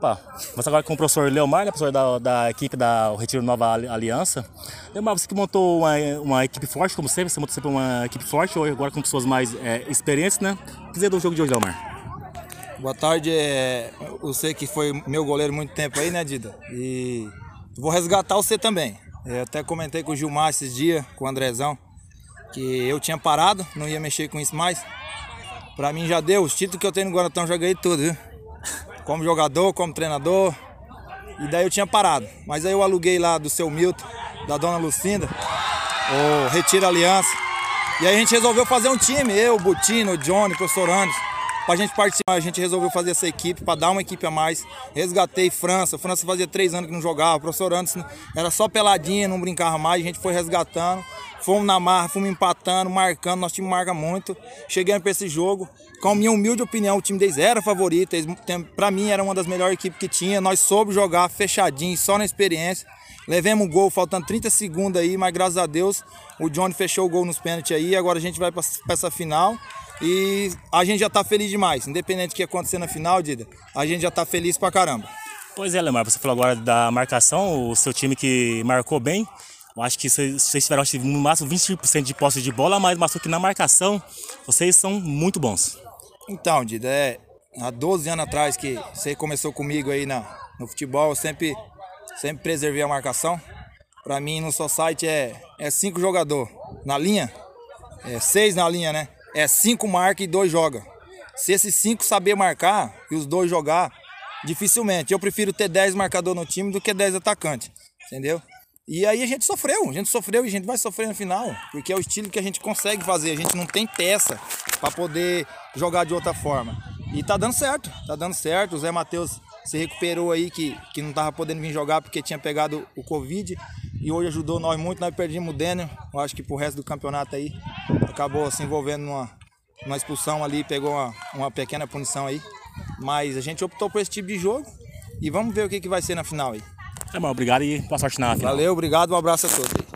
Opa, você agora com o professor Leomar, né, professor da, da equipe da Retiro Nova Aliança. Leomar, você que montou uma, uma equipe forte, como sempre, você montou sempre uma equipe forte, agora com pessoas mais é, experientes, né? O que dizer do jogo de hoje, Leomar? Boa tarde, é, você que foi meu goleiro muito tempo aí, né, Dida? E vou resgatar você também. Eu até comentei com o Gilmar esses dias, com o Andrezão, que eu tinha parado, não ia mexer com isso mais. Pra mim já deu, os títulos que eu tenho no Guaratão já ganhei tudo, viu? Como jogador, como treinador. E daí eu tinha parado. Mas aí eu aluguei lá do seu Milton, da dona Lucinda, o Retira Aliança. E aí a gente resolveu fazer um time, eu, o Butino, o Johnny, o professor Anderson pra gente participar. A gente resolveu fazer essa equipe para dar uma equipe a mais. Resgatei França. França fazia três anos que não jogava. O professor Anderson era só peladinha, não brincava mais. A gente foi resgatando. Fomos na marra, fomos empatando, marcando. Nosso time marca muito. Chegamos para esse jogo. Com a minha humilde opinião, o time deles era favorito. Para mim, era uma das melhores equipes que tinha. Nós soube jogar fechadinho, só na experiência. Levemos um gol, faltando 30 segundos aí, mas graças a Deus o Johnny fechou o gol nos pênaltis aí. Agora a gente vai para essa final. E a gente já está feliz demais. Independente do que acontecer na final, Dida, a gente já está feliz pra caramba. Pois é, Lemar, você falou agora da marcação, o seu time que marcou bem. Eu acho que vocês tiveram no máximo 20% de posse de bola, mas mostrou que na marcação vocês são muito bons. Então, Dida, é, há 12 anos atrás que você começou comigo aí na, no futebol, eu sempre, sempre preservei a marcação. Para mim, no site é, é cinco jogadores na linha, é seis na linha, né? é cinco marca e dois joga. Se esses cinco saber marcar e os dois jogar, dificilmente. Eu prefiro ter 10 marcador no time do que 10 atacantes, entendeu? E aí a gente sofreu, a gente sofreu e a gente vai sofrer no final, porque é o estilo que a gente consegue fazer, a gente não tem peça para poder jogar de outra forma. E tá dando certo, tá dando certo. O Zé Matheus se recuperou aí, que, que não tava podendo vir jogar porque tinha pegado o Covid. E hoje ajudou nós muito, nós perdimos o Daniel. Eu acho que pro resto do campeonato aí acabou se envolvendo numa, numa expulsão ali, pegou uma, uma pequena punição aí. Mas a gente optou por esse tipo de jogo e vamos ver o que, que vai ser na final aí. É bom, obrigado e boa sorte na final. Valeu, obrigado, um abraço a todos.